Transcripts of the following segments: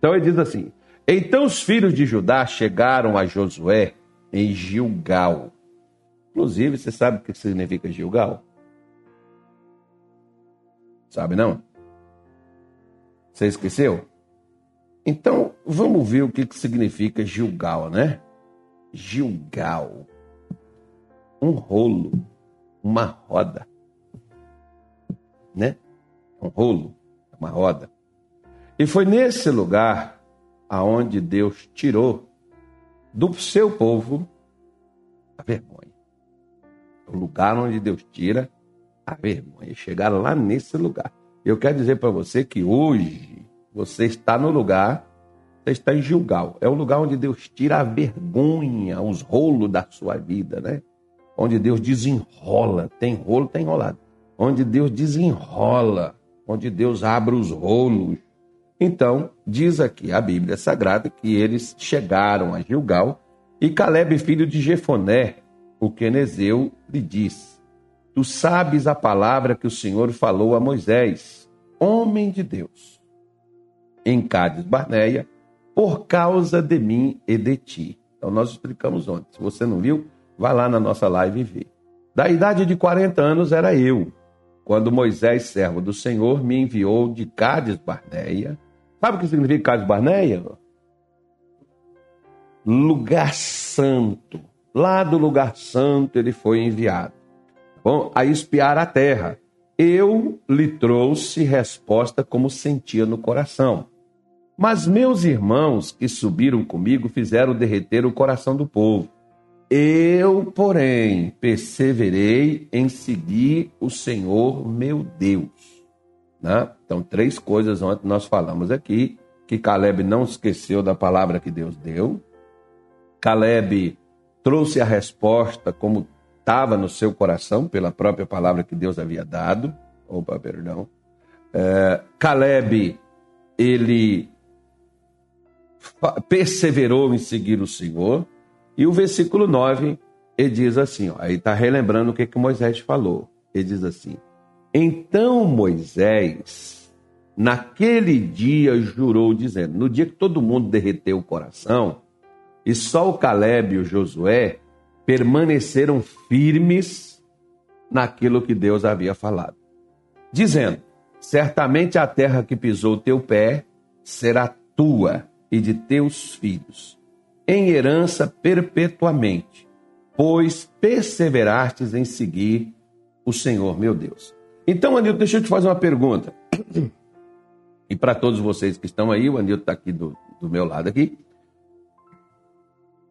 Então ele diz assim: Então os filhos de Judá chegaram a Josué em Gilgal. Inclusive, você sabe o que significa Gilgal? Sabe não? Você esqueceu? Então, vamos ver o que significa Gilgal, né? Gilgal. Um rolo, uma roda. Né? Um rolo, uma roda. E foi nesse lugar aonde Deus tirou do seu povo a vergonha. O lugar onde Deus tira a vergonha. Chegar lá nesse lugar. Eu quero dizer para você que hoje você está no lugar, você está em Gilgal. É o lugar onde Deus tira a vergonha, os rolos da sua vida, né? Onde Deus desenrola. Tem rolo, tem enrolado. Onde Deus desenrola. Onde Deus abre os rolos. Então, diz aqui a Bíblia Sagrada que eles chegaram a Gilgal e Caleb, filho de Jefoné, o quenezeu, lhe disse: Tu sabes a palavra que o Senhor falou a Moisés, homem de Deus, em Cádiz Barneia, por causa de mim e de ti. Então nós explicamos ontem. Se você não viu, vá lá na nossa live e vê. Da idade de 40 anos era eu, quando Moisés, servo do Senhor, me enviou de Cádiz Barneia. Sabe o que significa Cádiz Barneia? Lugar santo. Lá do lugar santo ele foi enviado Bom, a espiar a terra. Eu lhe trouxe resposta como sentia no coração. Mas meus irmãos que subiram comigo fizeram derreter o coração do povo. Eu, porém, perseverei em seguir o Senhor meu Deus. Né? Então, três coisas ontem nós falamos aqui: que Caleb não esqueceu da palavra que Deus deu. Caleb trouxe a resposta como estava no seu coração pela própria palavra que Deus havia dado. Opa, perdão. É, Caleb, ele perseverou em seguir o Senhor. E o versículo 9, ele diz assim, ó, aí está relembrando o que, que Moisés falou. Ele diz assim: Então Moisés, naquele dia, jurou, dizendo: No dia que todo mundo derreteu o coração, e só o Caleb e o Josué permaneceram firmes naquilo que Deus havia falado, dizendo: Certamente a terra que pisou teu pé será tua e de teus filhos, em herança perpetuamente, pois perseverastes em seguir o Senhor meu Deus. Então, Anilton, deixa eu te fazer uma pergunta. E para todos vocês que estão aí, o Anilton está aqui do, do meu lado aqui.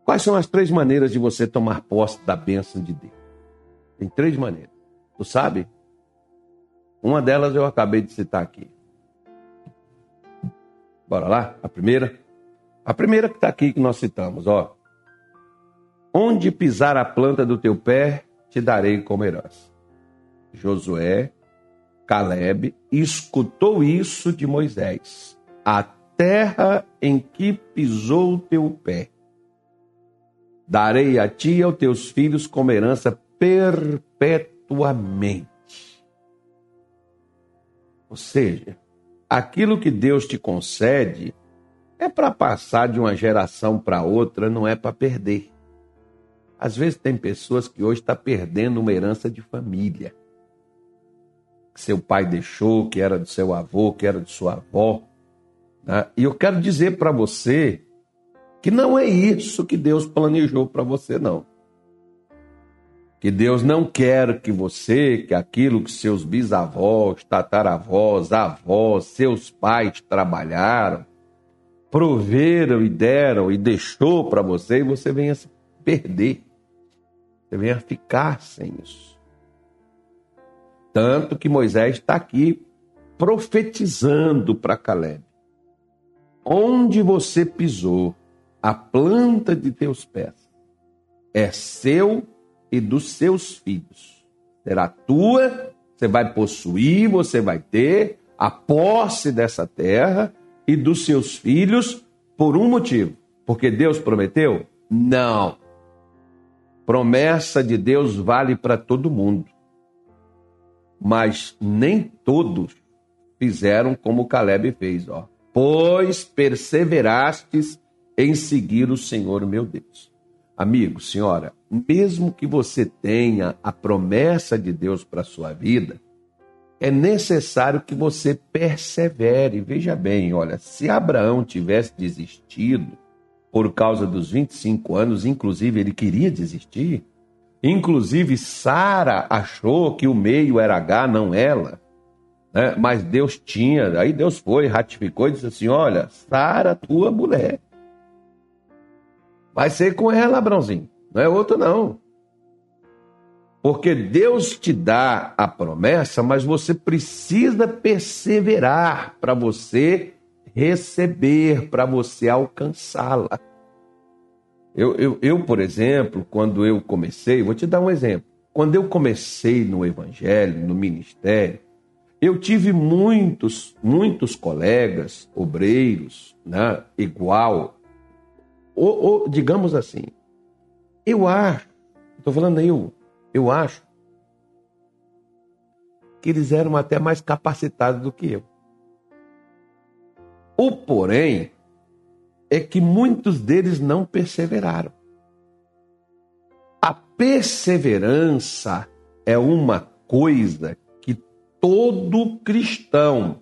Quais são as três maneiras de você tomar posse da bênção de Deus? Tem três maneiras. Tu sabe? Uma delas eu acabei de citar aqui. Bora lá? A primeira? A primeira que está aqui que nós citamos, ó. Onde pisar a planta do teu pé, te darei como herança. Josué, Caleb, escutou isso de Moisés. A terra em que pisou o teu pé darei a ti e aos teus filhos como herança perpetuamente. Ou seja, aquilo que Deus te concede é para passar de uma geração para outra, não é para perder. Às vezes tem pessoas que hoje estão tá perdendo uma herança de família. Que seu pai deixou, que era do seu avô, que era de sua avó. Né? E eu quero dizer para você que não é isso que Deus planejou para você, não. Que Deus não quer que você, que aquilo que seus bisavós, tataravós, avós, seus pais trabalharam, proveram e deram e deixou para você, e você venha se perder. Você venha ficar sem isso. Tanto que Moisés está aqui profetizando para Caleb. Onde você pisou, a planta de teus pés é seu e dos seus filhos. Será tua, você vai possuir, você vai ter a posse dessa terra e dos seus filhos por um motivo. Porque Deus prometeu? Não. Promessa de Deus vale para todo mundo. Mas nem todos fizeram como Caleb fez, ó pois perseverastes em seguir o Senhor meu Deus. Amigo, senhora, mesmo que você tenha a promessa de Deus para sua vida, é necessário que você persevere. Veja bem, olha, se Abraão tivesse desistido por causa dos 25 anos, inclusive ele queria desistir, inclusive Sara achou que o meio era H, não ela, né? mas Deus tinha, aí Deus foi, ratificou e disse assim: Olha, Sara, tua mulher. Vai ser com ela, Abrãozinho, não é outro não. Porque Deus te dá a promessa, mas você precisa perseverar para você receber, para você alcançá-la. Eu, eu, eu, por exemplo, quando eu comecei, vou te dar um exemplo. Quando eu comecei no evangelho, no ministério, eu tive muitos, muitos colegas, obreiros, né, igual, ou, ou digamos assim, eu acho, estou falando eu, eu acho que eles eram até mais capacitados do que eu. O porém é que muitos deles não perseveraram. A perseverança é uma coisa que todo cristão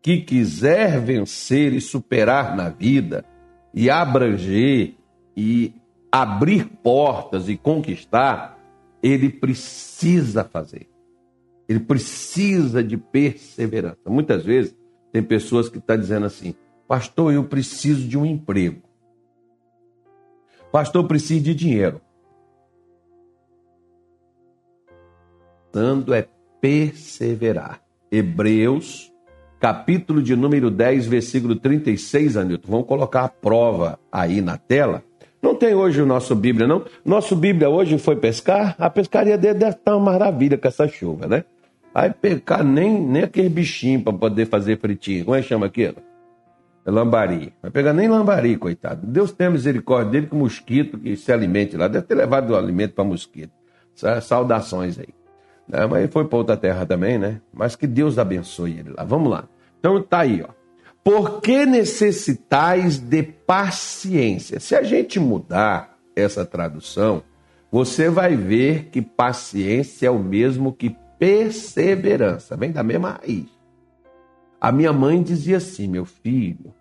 que quiser vencer e superar na vida e abranger e abrir portas e conquistar, ele precisa fazer. Ele precisa de perseverança. Muitas vezes tem pessoas que estão tá dizendo assim: Pastor, eu preciso de um emprego. Pastor, eu preciso de dinheiro. Dando é perseverar. Hebreus, capítulo de número 10, versículo 36, Anilton. Vamos colocar a prova aí na tela. Não tem hoje o nosso Bíblia, não. Nosso Bíblia hoje foi pescar. A pescaria dele deve estar uma maravilha com essa chuva, né? Vai pescar nem, nem aquele bichinho para poder fazer fritinho. Como é que chama aquilo? Lambari. Vai pegar nem lambari, coitado. Deus tem misericórdia dele com mosquito que se alimente lá. Deve ter levado o alimento para mosquito. Saudações aí. Né? Mas foi para outra terra também, né? Mas que Deus abençoe ele lá. Vamos lá. Então tá aí, ó. Por que necessitais de paciência? Se a gente mudar essa tradução, você vai ver que paciência é o mesmo que perseverança, vem da mesma raiz. A minha mãe dizia assim: meu filho,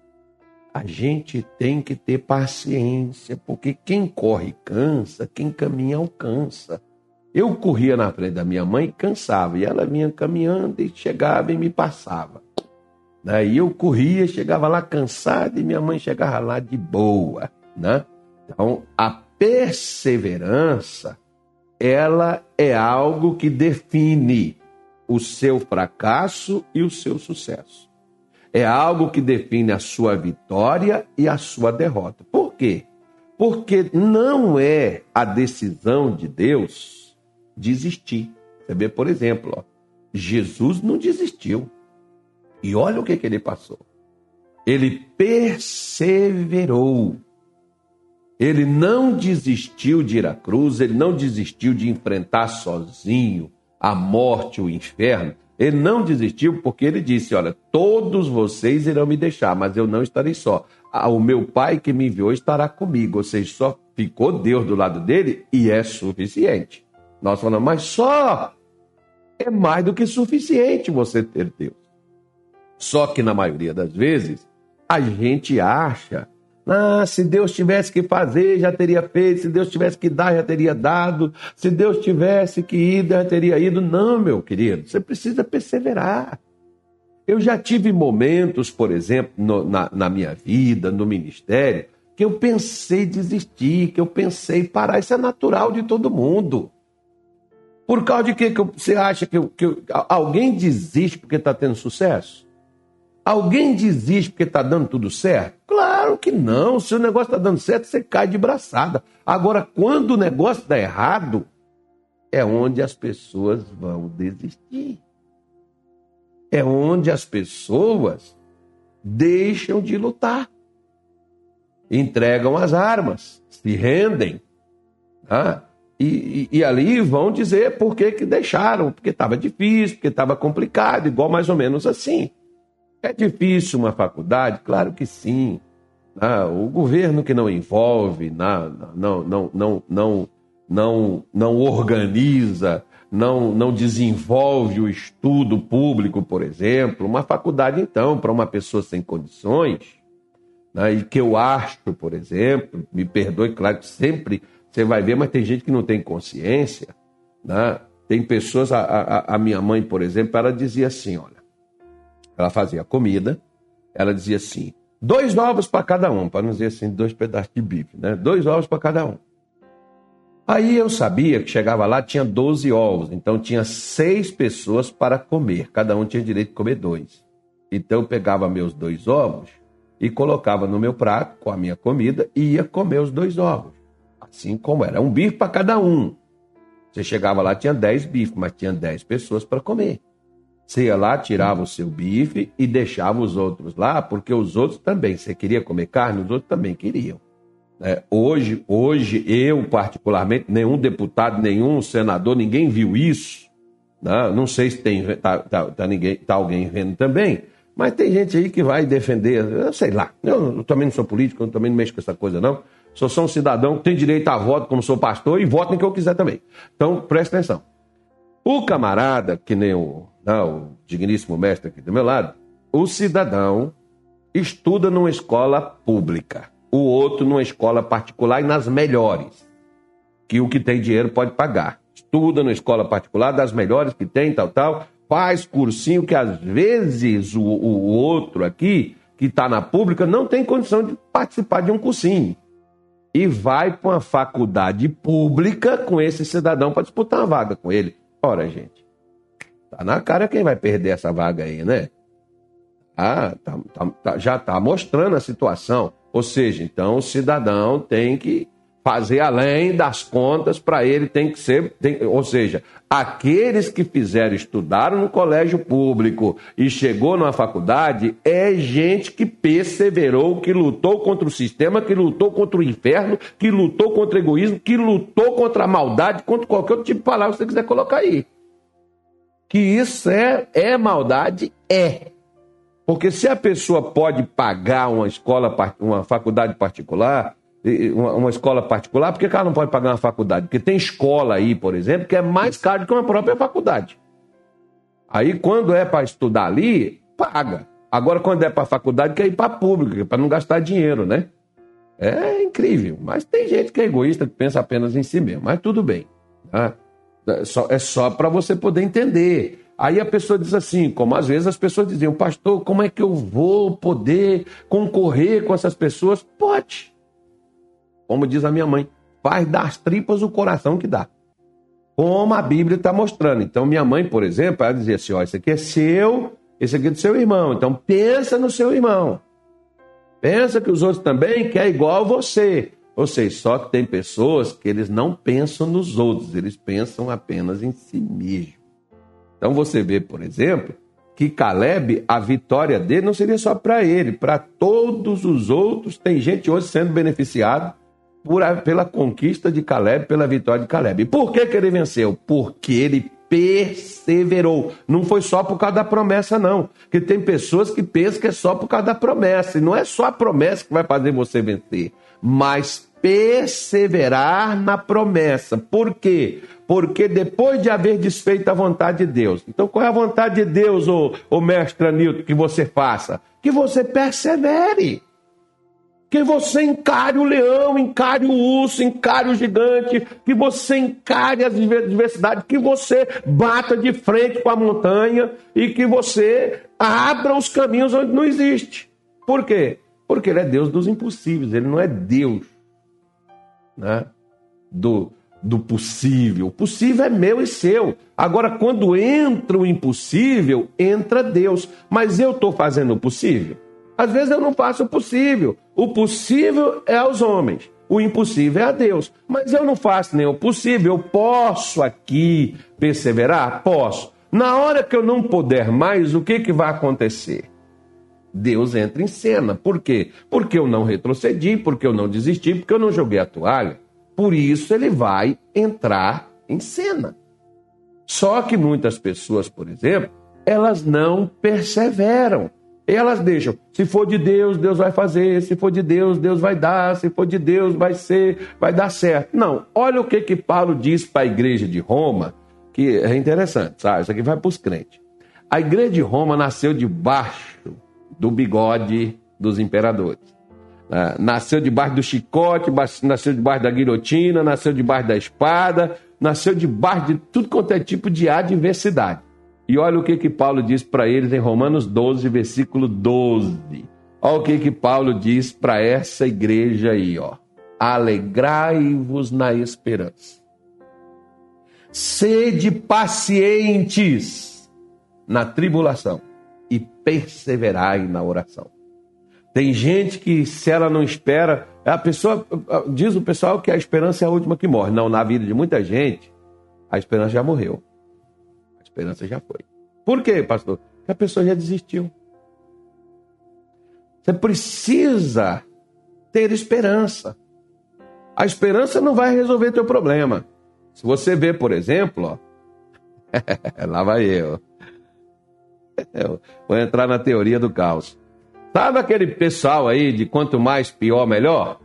a gente tem que ter paciência, porque quem corre cansa, quem caminha alcança. Eu corria na frente da minha mãe e cansava, e ela vinha caminhando e chegava e me passava. Daí eu corria, chegava lá cansado e minha mãe chegava lá de boa, né? Então, a perseverança, ela é algo que define o seu fracasso e o seu sucesso. É algo que define a sua vitória e a sua derrota. Por quê? Porque não é a decisão de Deus desistir. Você vê, por exemplo, ó, Jesus não desistiu. E olha o que, que ele passou. Ele perseverou. Ele não desistiu de ir à cruz, ele não desistiu de enfrentar sozinho a morte, o inferno. Ele não desistiu porque ele disse: Olha, todos vocês irão me deixar, mas eu não estarei só. O meu pai que me enviou estará comigo. Ou seja, só ficou Deus do lado dele e é suficiente. Nós falamos, mas só é mais do que suficiente você ter Deus. Só que na maioria das vezes, a gente acha, ah, se Deus tivesse que fazer, já teria feito, se Deus tivesse que dar, já teria dado, se Deus tivesse que ir, já teria ido. Não, meu querido, você precisa perseverar. Eu já tive momentos, por exemplo, no, na, na minha vida, no ministério, que eu pensei desistir, que eu pensei parar. Isso é natural de todo mundo. Por causa de que, que você acha que, que alguém desiste porque está tendo sucesso? Alguém desiste porque está dando tudo certo? Claro que não. Se o negócio está dando certo, você cai de braçada. Agora, quando o negócio dá errado, é onde as pessoas vão desistir. É onde as pessoas deixam de lutar. Entregam as armas, se rendem. Tá? E, e, e, ali vão dizer por que, que deixaram, porque estava difícil, porque estava complicado, igual mais ou menos assim. É difícil uma faculdade? Claro que sim. Ah, o governo que não envolve, não, não, não, não, não, não, organiza, não, não desenvolve o estudo público, por exemplo. Uma faculdade, então, para uma pessoa sem condições, né, e que eu acho, por exemplo, me perdoe, claro que sempre você vai ver, mas tem gente que não tem consciência. Né? Tem pessoas, a, a, a minha mãe, por exemplo, ela dizia assim: olha, ela fazia comida, ela dizia assim: dois ovos para cada um, para não dizer assim, dois pedaços de bife, né? Dois ovos para cada um. Aí eu sabia que chegava lá, tinha 12 ovos, então tinha seis pessoas para comer, cada um tinha direito de comer dois. Então eu pegava meus dois ovos e colocava no meu prato com a minha comida e ia comer os dois ovos. Assim como era, um bife para cada um. Você chegava lá, tinha 10 bifes, mas tinha 10 pessoas para comer. Você ia lá, tirava o seu bife e deixava os outros lá, porque os outros também, você queria comer carne, os outros também queriam. É, hoje, hoje, eu particularmente, nenhum deputado, nenhum senador, ninguém viu isso. Né? Não sei se tem tá, tá, tá, ninguém, tá alguém vendo também, mas tem gente aí que vai defender, eu sei lá. Eu, eu também não sou político, eu também não mexo com essa coisa, não. Sou só um cidadão tem direito a voto, como sou pastor, e voto em que eu quiser também. Então, presta atenção. O camarada, que nem o não, o digníssimo mestre aqui do meu lado, o cidadão estuda numa escola pública, o outro numa escola particular e nas melhores, que o que tem dinheiro pode pagar. Estuda numa escola particular, das melhores que tem, tal, tal, faz cursinho que às vezes o, o outro aqui, que está na pública, não tem condição de participar de um cursinho. E vai para uma faculdade pública com esse cidadão para disputar uma vaga com ele. Ora, gente, Tá na cara quem vai perder essa vaga aí, né? Ah, tá, tá, tá, já está mostrando a situação. Ou seja, então o cidadão tem que fazer além das contas para ele tem que ser, tem, ou seja, aqueles que fizeram estudaram no colégio público e chegou na faculdade é gente que perseverou, que lutou contra o sistema, que lutou contra o inferno, que lutou contra o egoísmo, que lutou contra a maldade, contra qualquer outro tipo de palavra que você quiser colocar aí. Que isso é, é maldade? É. Porque se a pessoa pode pagar uma escola, uma faculdade particular, uma escola particular, por que ela não pode pagar uma faculdade? Porque tem escola aí, por exemplo, que é mais caro que uma própria faculdade. Aí, quando é para estudar ali, paga. Agora, quando é para faculdade, quer ir para pública, para não gastar dinheiro, né? É incrível. Mas tem gente que é egoísta, que pensa apenas em si mesmo. Mas tudo bem. Tá? É só, é só para você poder entender. Aí a pessoa diz assim, como às vezes as pessoas diziam, pastor, como é que eu vou poder concorrer com essas pessoas? Pode. Como diz a minha mãe, faz das tripas o coração que dá. Como a Bíblia está mostrando. Então, minha mãe, por exemplo, ela dizia assim: ó, isso aqui é seu, esse aqui é do seu irmão. Então, pensa no seu irmão. Pensa que os outros também querem igual a você. Ou seja, só que tem pessoas que eles não pensam nos outros, eles pensam apenas em si mesmo. Então você vê, por exemplo, que Caleb, a vitória dele não seria só para ele, para todos os outros. Tem gente hoje sendo beneficiado por, pela conquista de Caleb, pela vitória de Caleb. E por que, que ele venceu? Porque ele perseverou. Não foi só por causa da promessa, não. Porque tem pessoas que pensam que é só por causa da promessa. E não é só a promessa que vai fazer você vencer mas perseverar na promessa. Por quê? Porque depois de haver desfeito a vontade de Deus. Então, qual é a vontade de Deus, ô, ô mestre Anilton, que você faça? Que você persevere. Que você encare o leão, encare o urso, encare o gigante, que você encare as adversidades, que você bata de frente com a montanha e que você abra os caminhos onde não existe. Por quê? Porque ele é Deus dos impossíveis, ele não é Deus né, do, do possível. O possível é meu e seu. Agora, quando entra o impossível, entra Deus. Mas eu estou fazendo o possível? Às vezes eu não faço o possível. O possível é aos homens, o impossível é a Deus. Mas eu não faço nem o possível. Eu posso aqui perseverar? Posso. Na hora que eu não puder mais, o que, que vai acontecer? Deus entra em cena. Por quê? Porque eu não retrocedi, porque eu não desisti, porque eu não joguei a toalha. Por isso ele vai entrar em cena. Só que muitas pessoas, por exemplo, elas não perseveram. Elas deixam. Se for de Deus, Deus vai fazer. Se for de Deus, Deus vai dar. Se for de Deus, vai ser, vai dar certo. Não. Olha o que que Paulo diz para a igreja de Roma, que é interessante, sabe? Isso aqui vai para os crentes. A igreja de Roma nasceu debaixo do bigode dos imperadores. Ah, nasceu debaixo do chicote, nasceu debaixo da guilhotina, nasceu debaixo da espada, nasceu debaixo de tudo quanto é tipo de adversidade. E olha o que, que Paulo diz para eles em Romanos 12, versículo 12. Olha o que, que Paulo diz para essa igreja aí, ó. Alegrai-vos na esperança. Sede pacientes na tribulação e perseverai na oração. Tem gente que, se ela não espera, a pessoa diz o pessoal que a esperança é a última que morre. Não, na vida de muita gente, a esperança já morreu. A esperança já foi. Por quê, pastor? Porque a pessoa já desistiu. Você precisa ter esperança. A esperança não vai resolver teu problema. Se você vê, por exemplo, ó, lá vai eu. Eu. Vou entrar na teoria do caos. Sabe aquele pessoal aí de quanto mais pior, melhor?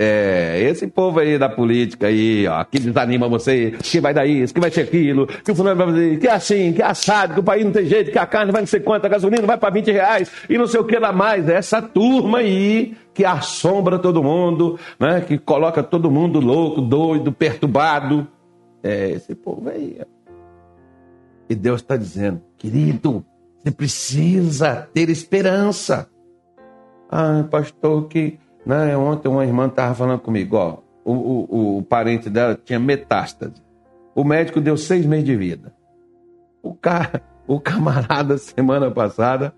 É, esse povo aí da política aí, ó, que desanima você, que vai dar isso, que vai ser aquilo, que o fulano vai fazer, que é assim, que é assado, que o país não tem jeito, que a carne vai não sei quanto, a gasolina vai para 20 reais e não sei o que lá mais. É essa turma aí que assombra todo mundo, né, que coloca todo mundo louco, doido, perturbado. É esse povo aí. E Deus está dizendo, querido, você precisa ter esperança. Ah, pastor, que né, ontem uma irmã estava falando comigo, ó, o, o, o parente dela tinha metástase. O médico deu seis meses de vida. O, cara, o camarada, semana passada,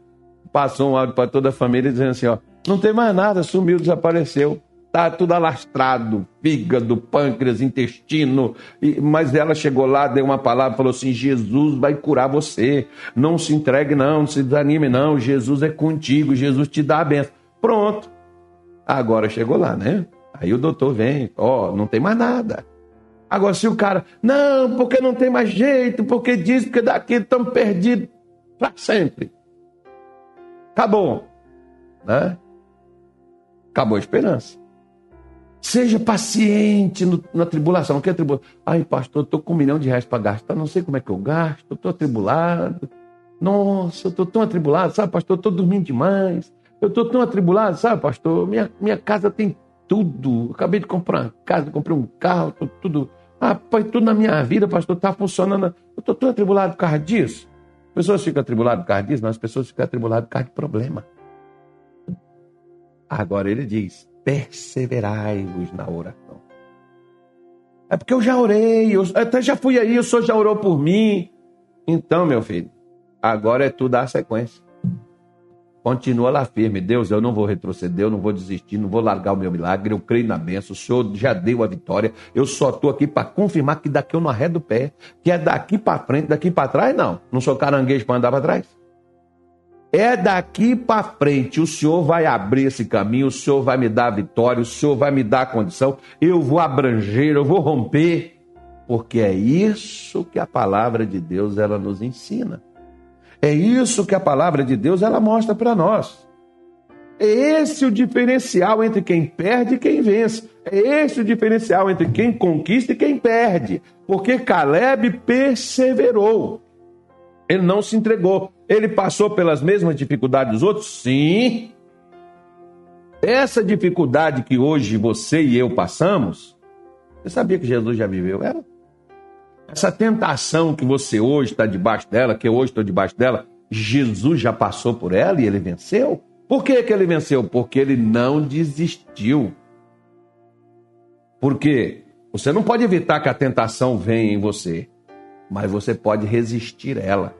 passou um áudio para toda a família dizendo assim: ó, não tem mais nada, sumiu, desapareceu. Tá tudo alastrado, fígado, pâncreas, intestino. E, mas ela chegou lá, deu uma palavra, falou assim: Jesus vai curar você. Não se entregue, não, não se desanime, não. Jesus é contigo, Jesus te dá a benção. Pronto. Agora chegou lá, né? Aí o doutor vem, ó, não tem mais nada. Agora, se o cara, não, porque não tem mais jeito, porque diz, porque daqui estamos perdidos para sempre. Acabou. Né? Acabou a esperança. Seja paciente no, na tribulação. O que é tribulação? Ai, pastor, estou com um milhão de reais para gastar, não sei como é que eu gasto, estou atribulado. Nossa, eu estou tão atribulado, sabe, pastor? Estou dormindo demais. Eu estou tão atribulado, sabe, pastor? Minha, minha casa tem tudo. acabei de comprar uma casa, comprei um carro, tô, tudo. Ah, pai, tudo na minha vida, pastor, está funcionando. Eu estou tão atribulado por causa disso. As pessoas ficam atribuladas por causa disso, mas as pessoas ficam atribuladas por causa de problema. Agora ele diz: perseverai-vos na oração. É porque eu já orei, eu até já fui aí, o senhor já orou por mim. Então, meu filho, agora é tudo a sequência. Continua lá firme. Deus, eu não vou retroceder, eu não vou desistir, não vou largar o meu milagre. Eu creio na bênção. O Senhor já deu a vitória. Eu só estou aqui para confirmar que daqui eu não arredo o pé. Que é daqui para frente, daqui para trás, não. Não sou caranguejo para andar para trás. É daqui para frente, o Senhor vai abrir esse caminho, o Senhor vai me dar vitória, o Senhor vai me dar condição, eu vou abranger, eu vou romper, porque é isso que a palavra de Deus ela nos ensina. É isso que a palavra de Deus ela mostra para nós. É esse o diferencial entre quem perde e quem vence. É esse o diferencial entre quem conquista e quem perde. Porque Caleb perseverou. Ele não se entregou. Ele passou pelas mesmas dificuldades dos outros? Sim. Essa dificuldade que hoje você e eu passamos, você sabia que Jesus já viveu ela? Essa tentação que você hoje está debaixo dela, que eu hoje estou debaixo dela, Jesus já passou por ela e ele venceu? Por que, que ele venceu? Porque ele não desistiu. Porque você não pode evitar que a tentação venha em você, mas você pode resistir a ela.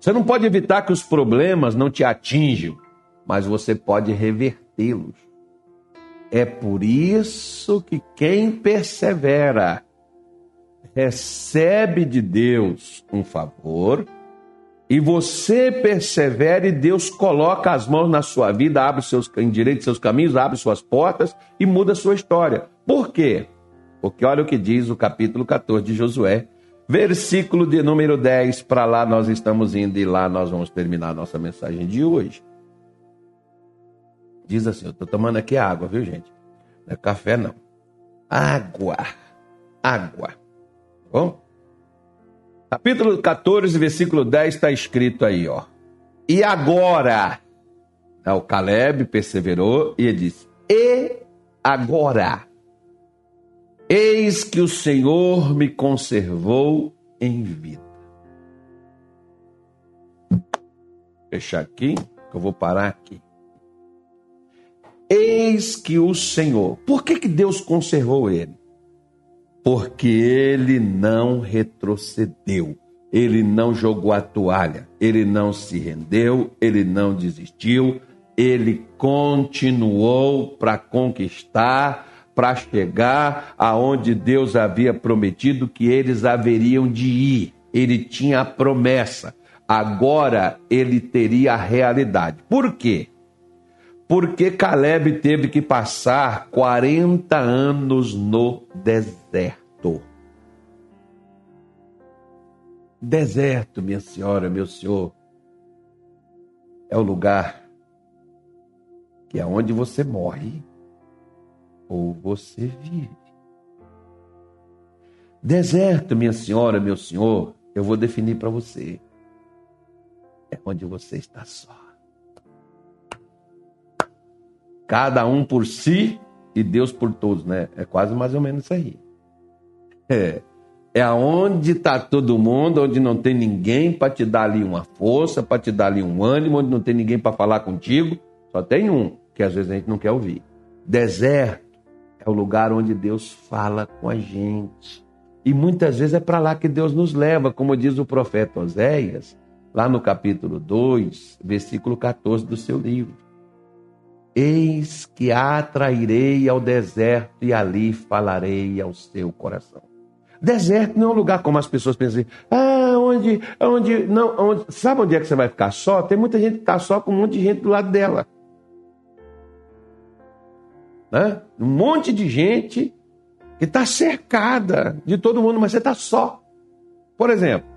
Você não pode evitar que os problemas não te atinjam, mas você pode revertê-los. É por isso que quem persevera recebe de Deus um favor e você persevera e Deus coloca as mãos na sua vida, abre seus endireita seus caminhos, abre suas portas e muda a sua história. Por quê? Porque olha o que diz o capítulo 14 de Josué, versículo de número 10. Para lá nós estamos indo e lá nós vamos terminar a nossa mensagem de hoje. Diz assim: Eu estou tomando aqui água, viu, gente? Não é café, não. Água. Água. Bom? Capítulo 14, versículo 10 está escrito aí, ó. E agora? O Caleb perseverou e ele disse: E agora? Eis que o Senhor me conservou em vida. Fechar aqui, que eu vou parar aqui. Eis que o Senhor. Por que, que Deus conservou ele? Porque ele não retrocedeu, ele não jogou a toalha, ele não se rendeu, ele não desistiu, ele continuou para conquistar, para chegar aonde Deus havia prometido que eles haveriam de ir. Ele tinha a promessa. Agora ele teria a realidade. Por quê? Porque Caleb teve que passar 40 anos no deserto. Deserto, minha senhora, meu senhor, é o lugar que é onde você morre ou você vive. Deserto, minha senhora, meu senhor, eu vou definir para você. É onde você está só. Cada um por si e Deus por todos, né? É quase mais ou menos isso aí. É, é aonde está todo mundo, onde não tem ninguém para te dar ali uma força, para te dar ali um ânimo, onde não tem ninguém para falar contigo, só tem um, que às vezes a gente não quer ouvir. Deserto é o lugar onde Deus fala com a gente. E muitas vezes é para lá que Deus nos leva, como diz o profeta Oséias, lá no capítulo 2, versículo 14 do seu livro. Eis que atrairei ao deserto e ali falarei ao seu coração. Deserto não é um lugar como as pessoas pensam assim, ah, onde, onde, não, onde, sabe onde é que você vai ficar só? Tem muita gente que está só com um monte de gente do lado dela né? um monte de gente que está cercada de todo mundo, mas você está só. Por exemplo,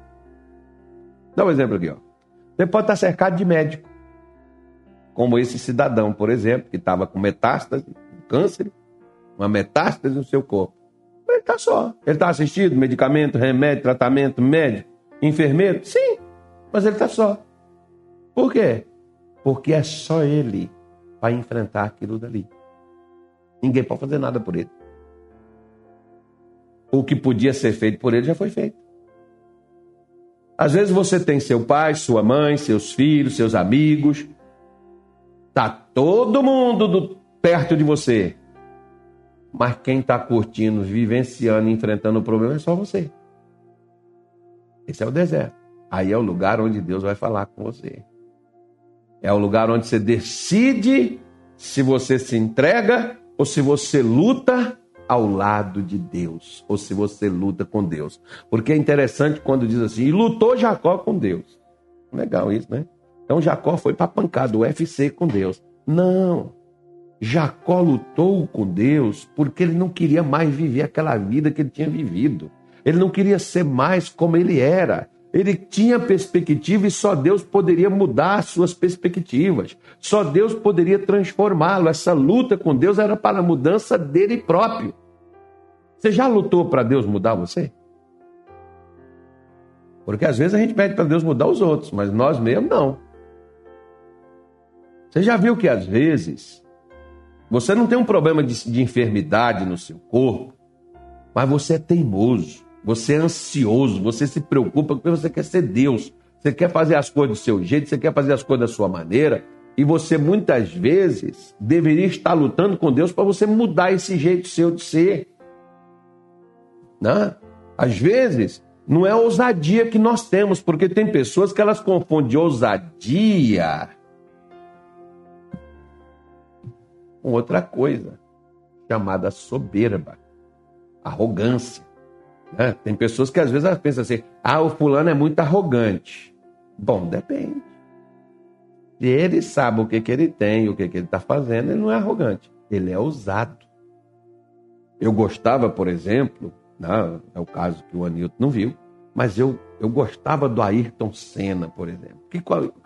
dá um exemplo aqui. Ó. Você pode estar tá cercado de médico, como esse cidadão, por exemplo, que estava com metástase, um câncer, uma metástase no seu corpo. Ele está só. Ele está assistido, medicamento, remédio, tratamento, médico, enfermeiro? Sim, mas ele está só. Por quê? Porque é só ele para enfrentar aquilo dali. Ninguém pode fazer nada por ele. O que podia ser feito por ele já foi feito. Às vezes você tem seu pai, sua mãe, seus filhos, seus amigos. Tá todo mundo do, perto de você. Mas quem está curtindo, vivenciando, enfrentando o problema é só você. Esse é o deserto. Aí é o lugar onde Deus vai falar com você. É o lugar onde você decide se você se entrega ou se você luta ao lado de Deus, ou se você luta com Deus. Porque é interessante quando diz assim, e lutou Jacó com Deus. Legal isso, né? Então Jacó foi para pancada, o UFC com Deus. Não. Jacó lutou com Deus porque ele não queria mais viver aquela vida que ele tinha vivido. Ele não queria ser mais como ele era. Ele tinha perspectiva e só Deus poderia mudar as suas perspectivas. Só Deus poderia transformá-lo. Essa luta com Deus era para a mudança dele próprio. Você já lutou para Deus mudar você? Porque às vezes a gente pede para Deus mudar os outros, mas nós mesmos não. Você já viu que às vezes você não tem um problema de, de enfermidade no seu corpo, mas você é teimoso. Você é ansioso, você se preocupa porque você quer ser Deus. Você quer fazer as coisas do seu jeito, você quer fazer as coisas da sua maneira. E você muitas vezes deveria estar lutando com Deus para você mudar esse jeito seu de ser. Né? Às vezes, não é ousadia que nós temos, porque tem pessoas que elas confundem ousadia com outra coisa, chamada soberba, arrogância. Né? Tem pessoas que às vezes pensam assim: ah, o fulano é muito arrogante. Bom, depende. Se ele sabe o que, que ele tem, o que, que ele está fazendo, ele não é arrogante. Ele é ousado. Eu gostava, por exemplo, né, é o caso que o Anilton não viu, Mas eu, eu gostava do Ayrton Senna, por exemplo. Que,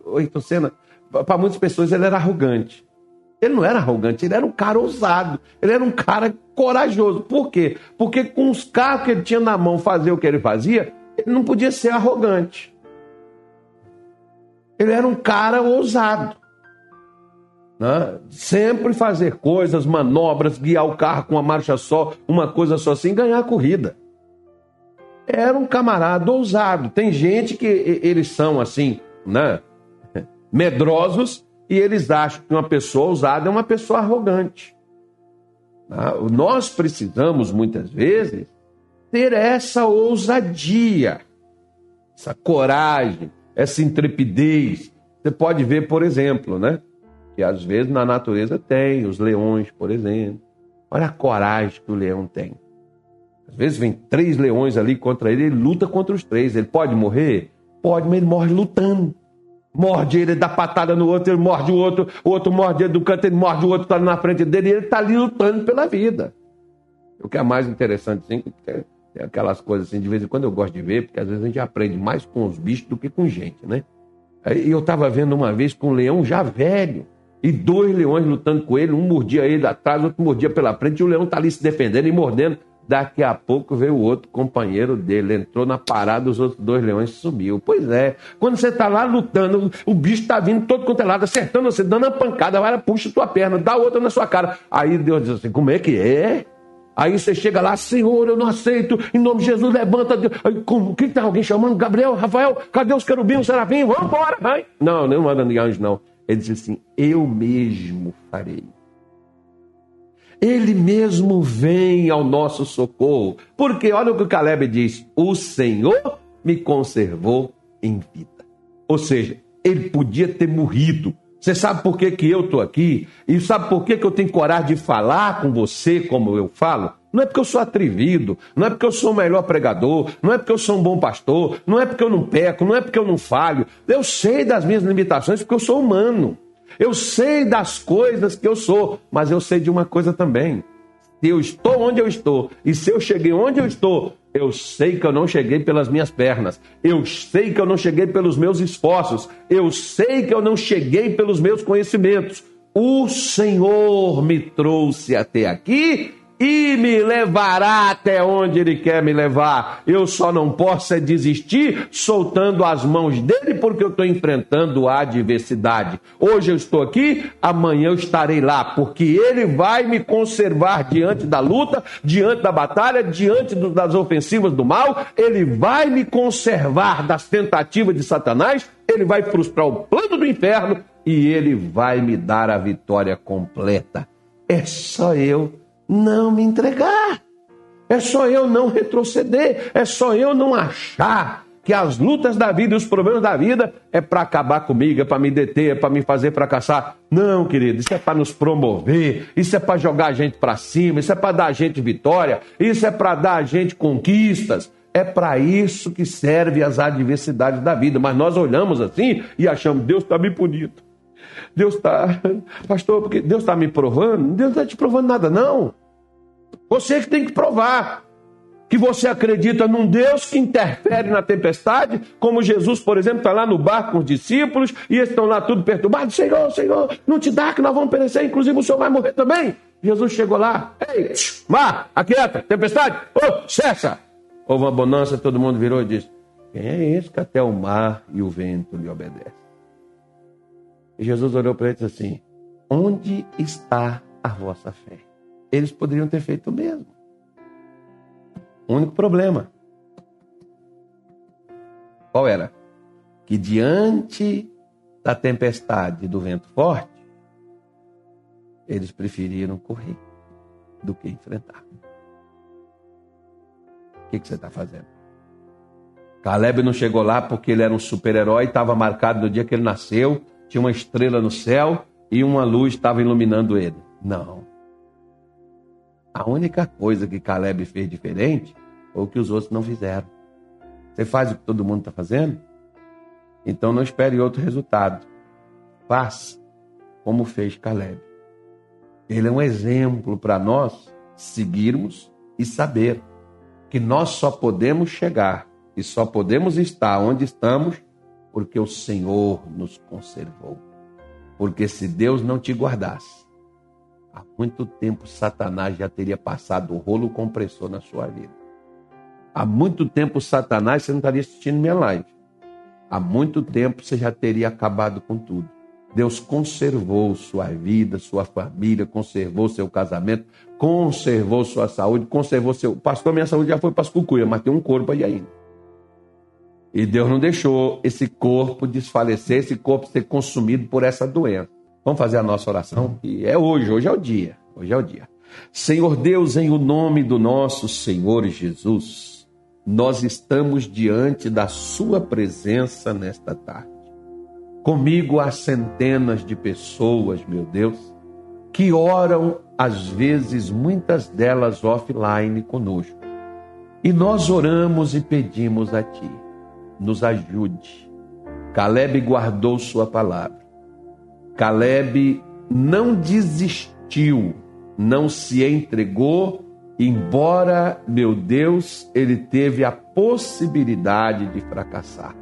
o Ayrton Senna, para muitas pessoas, ele era arrogante. Ele não era arrogante, ele era um cara ousado, ele era um cara corajoso. Por quê? Porque com os carros que ele tinha na mão fazer o que ele fazia, ele não podia ser arrogante. Ele era um cara ousado. Né? Sempre fazer coisas, manobras, guiar o carro com uma marcha só, uma coisa só assim, ganhar a corrida. Era um camarada ousado. Tem gente que eles são assim, né? medrosos, e eles acham que uma pessoa ousada é uma pessoa arrogante. Né? Nós precisamos, muitas vezes, ter essa ousadia, essa coragem, essa intrepidez. Você pode ver, por exemplo, né? Que às vezes na natureza tem, os leões, por exemplo. Olha a coragem que o leão tem. Às vezes vem três leões ali contra ele, ele luta contra os três. Ele pode morrer? Pode, mas ele morre lutando. Morde ele, dá patada no outro, ele morde o outro, o outro morde ele do canto, ele morde o outro, está na frente dele, e ele está ali lutando pela vida. O que é mais interessante, assim, tem, tem aquelas coisas assim, de vez em quando eu gosto de ver, porque às vezes a gente aprende mais com os bichos do que com gente, né? E eu estava vendo uma vez com um leão já velho, e dois leões lutando com ele, um mordia ele atrás, outro mordia pela frente, e o leão está ali se defendendo e mordendo. Daqui a pouco veio o outro companheiro dele, entrou na parada, os outros dois leões sumiu. Pois é, quando você está lá lutando, o bicho está vindo todo quanto é lado, acertando você, dando uma pancada, vai puxa tua perna, dá outra na sua cara. Aí Deus diz assim: como é que é? Aí você chega lá, Senhor, eu não aceito, em nome de Jesus, levanta. Deus. Aí, como? O que está alguém chamando? Gabriel, Rafael, cadê os querubins, os serafim? Vamos embora, vai. Não, não manda ninguém anjo, não. Ele diz assim: eu mesmo farei. Ele mesmo vem ao nosso socorro. Porque olha o que o Caleb diz: o Senhor me conservou em vida. Ou seja, ele podia ter morrido. Você sabe por que, que eu estou aqui? E sabe por que, que eu tenho coragem de falar com você como eu falo? Não é porque eu sou atrevido, não é porque eu sou o melhor pregador, não é porque eu sou um bom pastor, não é porque eu não peco, não é porque eu não falho. Eu sei das minhas limitações porque eu sou humano. Eu sei das coisas que eu sou, mas eu sei de uma coisa também. Se eu estou onde eu estou, e se eu cheguei onde eu estou, eu sei que eu não cheguei pelas minhas pernas, eu sei que eu não cheguei pelos meus esforços, eu sei que eu não cheguei pelos meus conhecimentos. O Senhor me trouxe até aqui e me levará até onde Ele quer me levar. Eu só não posso é desistir soltando as mãos dele porque eu estou enfrentando a adversidade. Hoje eu estou aqui, amanhã eu estarei lá, porque Ele vai me conservar diante da luta, diante da batalha, diante do, das ofensivas do mal. Ele vai me conservar das tentativas de Satanás. Ele vai frustrar o plano do inferno e Ele vai me dar a vitória completa. É só eu não me entregar. É só eu não retroceder. É só eu não achar que as lutas da vida e os problemas da vida é para acabar comigo, é para me deter, é para me fazer fracassar. Não, querido, isso é para nos promover, isso é para jogar a gente para cima, isso é para dar a gente vitória, isso é para dar a gente conquistas. É para isso que serve as adversidades da vida. Mas nós olhamos assim e achamos, Deus está me punindo. Deus está, pastor, porque Deus está me provando? Deus não está te provando nada, não. Você que tem que provar que você acredita num Deus que interfere na tempestade, como Jesus, por exemplo, está lá no barco com os discípulos e eles estão lá tudo perturbados. Senhor, Senhor, não te dá que nós vamos perecer, inclusive o Senhor vai morrer também. Jesus chegou lá, ei, mar, aquieta, tempestade, oh, cessa. Houve uma bonança, todo mundo virou e disse: Quem é esse que até o mar e o vento lhe obedecem? E Jesus olhou para ele e disse assim: Onde está a vossa fé? Eles poderiam ter feito o mesmo. O único problema. Qual era? Que diante da tempestade e do vento forte, eles preferiram correr do que enfrentar. O que, que você está fazendo? Caleb não chegou lá porque ele era um super-herói, estava marcado no dia que ele nasceu tinha uma estrela no céu e uma luz estava iluminando ele. Não. A única coisa que Caleb fez diferente foi o que os outros não fizeram. Você faz o que todo mundo está fazendo? Então não espere outro resultado. Faça como fez Caleb. Ele é um exemplo para nós seguirmos e saber que nós só podemos chegar E só podemos estar onde estamos porque o Senhor nos conservou. Porque se Deus não te guardasse, há muito tempo Satanás já teria passado o rolo compressor na sua vida. Há muito tempo Satanás você não estaria assistindo minha live. Há muito tempo você já teria acabado com tudo. Deus conservou sua vida, sua família, conservou seu casamento, conservou sua saúde, conservou seu. Pastor, minha saúde já foi para as cucuias, mas tem um corpo aí ainda. E Deus não deixou esse corpo desfalecer, esse corpo ser consumido por essa doença. Vamos fazer a nossa oração? E é hoje, hoje é o dia. Hoje é o dia. Senhor Deus, em o nome do nosso Senhor Jesus, nós estamos diante da Sua presença nesta tarde. Comigo há centenas de pessoas, meu Deus, que oram, às vezes, muitas delas offline conosco. E nós oramos e pedimos a Ti, nos ajude. Caleb guardou Sua palavra. Caleb não desistiu, não se entregou, embora, meu Deus, ele teve a possibilidade de fracassar.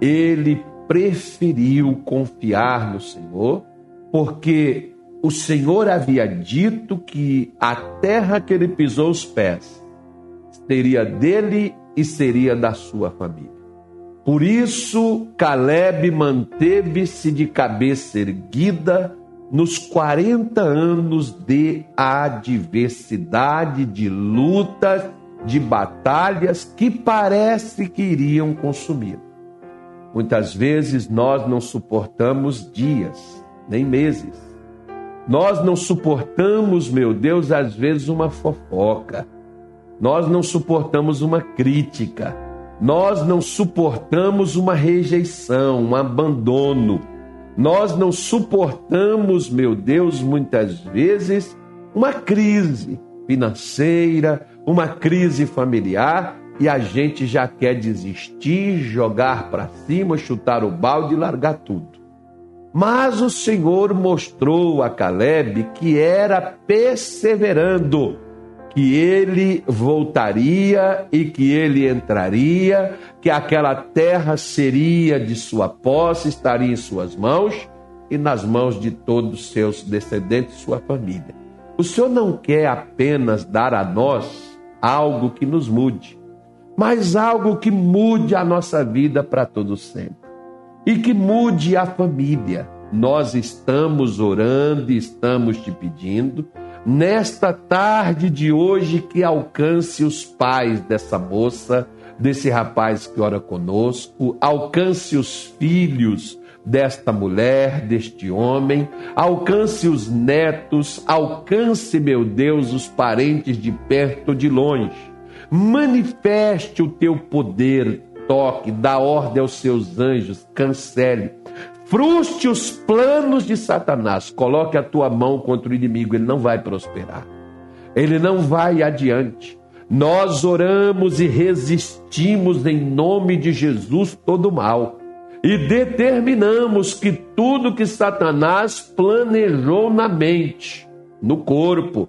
Ele preferiu confiar no Senhor, porque o Senhor havia dito que a terra que ele pisou os pés seria dele e seria da sua família. Por isso, Caleb manteve-se de cabeça erguida nos 40 anos de adversidade, de lutas, de batalhas que parece que iriam consumir. Muitas vezes nós não suportamos dias, nem meses. Nós não suportamos, meu Deus, às vezes uma fofoca. Nós não suportamos uma crítica. Nós não suportamos uma rejeição, um abandono. Nós não suportamos, meu Deus, muitas vezes uma crise financeira, uma crise familiar e a gente já quer desistir, jogar para cima, chutar o balde e largar tudo. Mas o Senhor mostrou a Caleb que era perseverando, que ele voltaria e que ele entraria, que aquela terra seria de sua posse, estaria em suas mãos e nas mãos de todos os seus descendentes, sua família. O Senhor não quer apenas dar a nós algo que nos mude mas algo que mude a nossa vida para todo sempre e que mude a família. Nós estamos orando e estamos te pedindo nesta tarde de hoje que alcance os pais dessa moça, desse rapaz que ora conosco, alcance os filhos desta mulher, deste homem, alcance os netos, alcance, meu Deus, os parentes de perto, de longe. Manifeste o teu poder, toque, dá ordem aos seus anjos, cancele, fruste os planos de Satanás, coloque a tua mão contra o inimigo, ele não vai prosperar, ele não vai adiante. Nós oramos e resistimos em nome de Jesus todo mal e determinamos que tudo que Satanás planejou na mente, no corpo,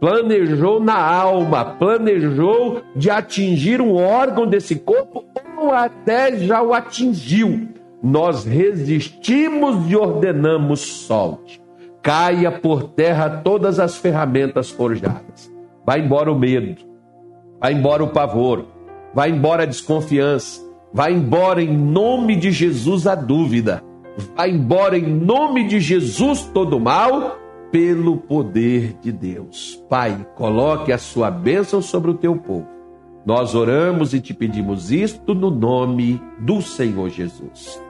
planejou na alma, planejou de atingir um órgão desse corpo ou até já o atingiu. Nós resistimos e ordenamos solte. Caia por terra todas as ferramentas forjadas. Vai embora o medo, vai embora o pavor, vai embora a desconfiança, vai embora em nome de Jesus a dúvida, vai embora em nome de Jesus todo mal pelo poder de Deus. Pai, coloque a sua bênção sobre o teu povo. Nós oramos e te pedimos isto no nome do Senhor Jesus.